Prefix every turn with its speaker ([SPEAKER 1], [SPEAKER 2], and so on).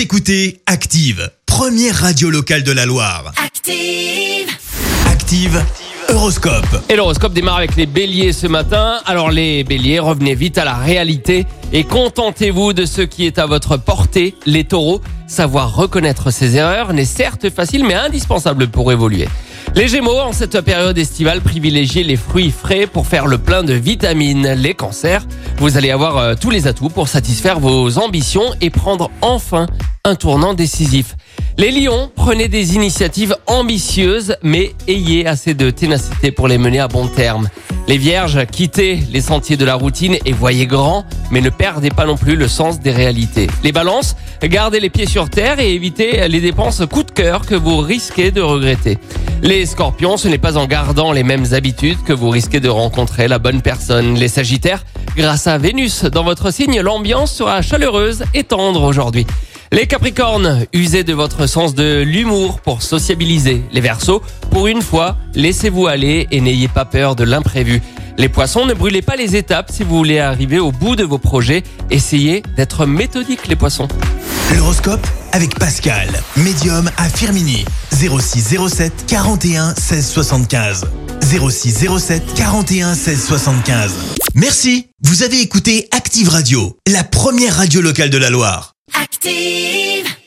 [SPEAKER 1] Vous écoutez Active, première radio locale de la Loire.
[SPEAKER 2] Active.
[SPEAKER 1] Active, Horoscope.
[SPEAKER 3] Et l'horoscope démarre avec les béliers ce matin. Alors les béliers, revenez vite à la réalité et contentez-vous de ce qui est à votre portée. Les taureaux, savoir reconnaître ses erreurs n'est certes facile mais indispensable pour évoluer. Les gémeaux, en cette période estivale, privilégiez les fruits frais pour faire le plein de vitamines. Les cancers, vous allez avoir euh, tous les atouts pour satisfaire vos ambitions et prendre enfin un tournant décisif. Les lions, prenez des initiatives ambitieuses, mais ayez assez de ténacité pour les mener à bon terme. Les vierges, quittez les sentiers de la routine et voyez grand, mais ne perdez pas non plus le sens des réalités. Les balances, gardez les pieds sur terre et évitez les dépenses coup de cœur que vous risquez de regretter. Les scorpions, ce n'est pas en gardant les mêmes habitudes que vous risquez de rencontrer la bonne personne. Les sagittaires, grâce à Vénus dans votre signe, l'ambiance sera chaleureuse et tendre aujourd'hui. Les Capricornes, usez de votre sens de l'humour pour sociabiliser. Les Verseaux, pour une fois, laissez-vous aller et n'ayez pas peur de l'imprévu. Les Poissons, ne brûlez pas les étapes si vous voulez arriver au bout de vos projets. Essayez d'être méthodique les Poissons.
[SPEAKER 1] L'horoscope avec Pascal, médium à Firmini. 06 07 41 16 75. 06 07 41 16 75. Merci, vous avez écouté Active Radio, la première radio locale de la Loire.
[SPEAKER 2] Active.